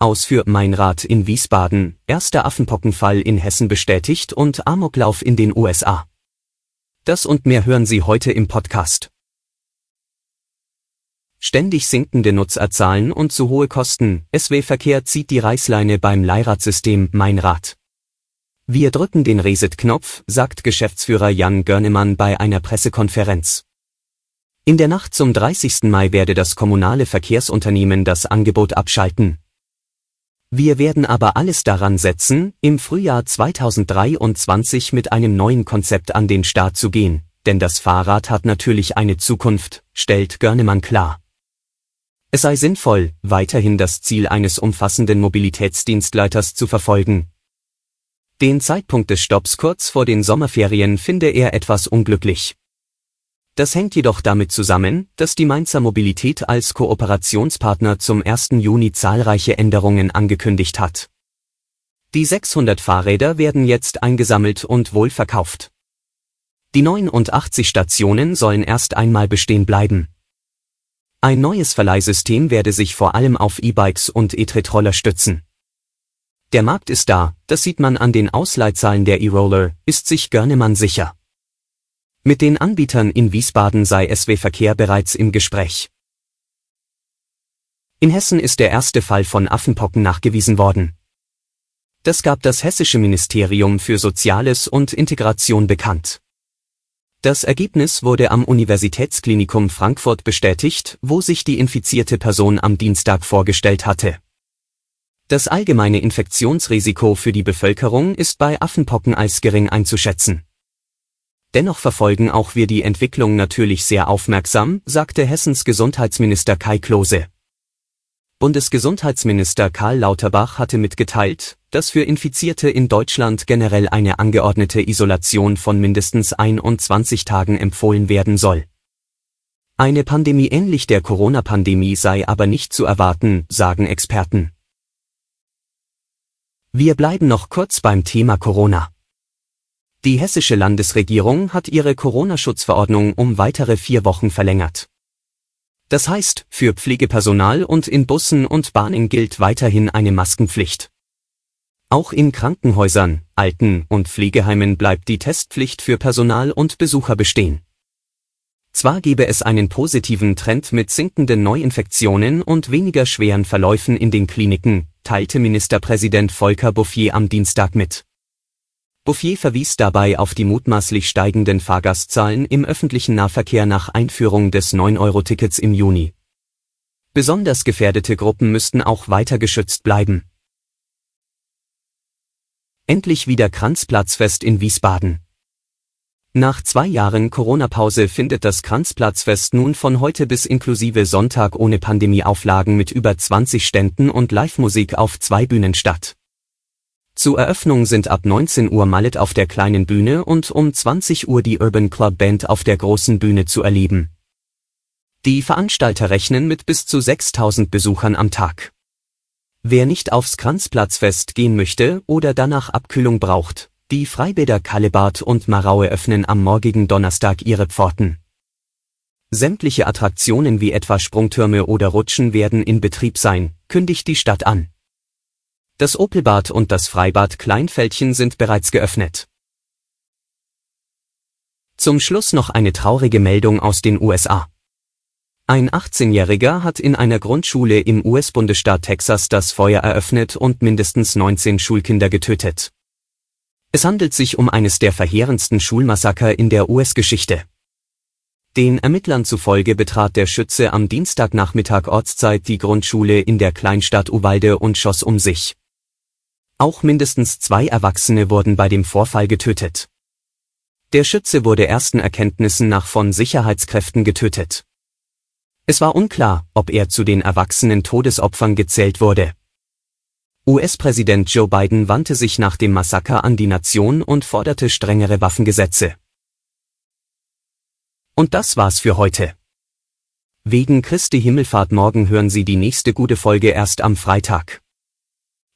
Aus für Mein Rat in Wiesbaden, erster Affenpockenfall in Hessen bestätigt und Amoklauf in den USA. Das und mehr hören Sie heute im Podcast. Ständig sinkende Nutzerzahlen und zu hohe Kosten, SW-Verkehr zieht die Reißleine beim Leihradsystem Mein Rat. Wir drücken den Reset-Knopf, sagt Geschäftsführer Jan Görnemann bei einer Pressekonferenz. In der Nacht zum 30. Mai werde das kommunale Verkehrsunternehmen das Angebot abschalten. Wir werden aber alles daran setzen, im Frühjahr 2023 mit einem neuen Konzept an den Start zu gehen, denn das Fahrrad hat natürlich eine Zukunft, stellt Görnemann klar. Es sei sinnvoll, weiterhin das Ziel eines umfassenden Mobilitätsdienstleiters zu verfolgen. Den Zeitpunkt des Stopps kurz vor den Sommerferien finde er etwas unglücklich. Das hängt jedoch damit zusammen, dass die Mainzer Mobilität als Kooperationspartner zum 1. Juni zahlreiche Änderungen angekündigt hat. Die 600 Fahrräder werden jetzt eingesammelt und wohl verkauft. Die 89 Stationen sollen erst einmal bestehen bleiben. Ein neues Verleihsystem werde sich vor allem auf E-Bikes und E-Tretroller stützen. Der Markt ist da, das sieht man an den Ausleihzahlen der E-Roller, ist sich Görnemann sicher. Mit den Anbietern in Wiesbaden sei SW Verkehr bereits im Gespräch. In Hessen ist der erste Fall von Affenpocken nachgewiesen worden. Das gab das Hessische Ministerium für Soziales und Integration bekannt. Das Ergebnis wurde am Universitätsklinikum Frankfurt bestätigt, wo sich die infizierte Person am Dienstag vorgestellt hatte. Das allgemeine Infektionsrisiko für die Bevölkerung ist bei Affenpocken als gering einzuschätzen. Dennoch verfolgen auch wir die Entwicklung natürlich sehr aufmerksam, sagte Hessens Gesundheitsminister Kai Klose. Bundesgesundheitsminister Karl Lauterbach hatte mitgeteilt, dass für Infizierte in Deutschland generell eine angeordnete Isolation von mindestens 21 Tagen empfohlen werden soll. Eine Pandemie ähnlich der Corona-Pandemie sei aber nicht zu erwarten, sagen Experten. Wir bleiben noch kurz beim Thema Corona. Die hessische Landesregierung hat ihre Corona-Schutzverordnung um weitere vier Wochen verlängert. Das heißt, für Pflegepersonal und in Bussen und Bahnen gilt weiterhin eine Maskenpflicht. Auch in Krankenhäusern, Alten- und Pflegeheimen bleibt die Testpflicht für Personal und Besucher bestehen. Zwar gebe es einen positiven Trend mit sinkenden Neuinfektionen und weniger schweren Verläufen in den Kliniken, teilte Ministerpräsident Volker Bouffier am Dienstag mit. Bouffier verwies dabei auf die mutmaßlich steigenden Fahrgastzahlen im öffentlichen Nahverkehr nach Einführung des 9-Euro-Tickets im Juni. Besonders gefährdete Gruppen müssten auch weiter geschützt bleiben. Endlich wieder Kranzplatzfest in Wiesbaden. Nach zwei Jahren Corona-Pause findet das Kranzplatzfest nun von heute bis inklusive Sonntag ohne Pandemieauflagen mit über 20 Ständen und Live-Musik auf zwei Bühnen statt. Zur Eröffnung sind ab 19 Uhr Mallet auf der kleinen Bühne und um 20 Uhr die Urban Club Band auf der großen Bühne zu erleben. Die Veranstalter rechnen mit bis zu 6000 Besuchern am Tag. Wer nicht aufs Kranzplatzfest gehen möchte oder danach Abkühlung braucht, die Freibäder Kalebart und Maraue öffnen am morgigen Donnerstag ihre Pforten. Sämtliche Attraktionen wie etwa Sprungtürme oder Rutschen werden in Betrieb sein, kündigt die Stadt an. Das Opelbad und das Freibad Kleinfeldchen sind bereits geöffnet. Zum Schluss noch eine traurige Meldung aus den USA. Ein 18-Jähriger hat in einer Grundschule im US-Bundesstaat Texas das Feuer eröffnet und mindestens 19 Schulkinder getötet. Es handelt sich um eines der verheerendsten Schulmassaker in der US-Geschichte. Den Ermittlern zufolge betrat der Schütze am Dienstagnachmittag Ortszeit die Grundschule in der Kleinstadt Uvalde und schoss um sich. Auch mindestens zwei Erwachsene wurden bei dem Vorfall getötet. Der Schütze wurde ersten Erkenntnissen nach von Sicherheitskräften getötet. Es war unklar, ob er zu den erwachsenen Todesopfern gezählt wurde. US-Präsident Joe Biden wandte sich nach dem Massaker an die Nation und forderte strengere Waffengesetze. Und das war's für heute. Wegen Christi Himmelfahrt morgen hören Sie die nächste gute Folge erst am Freitag.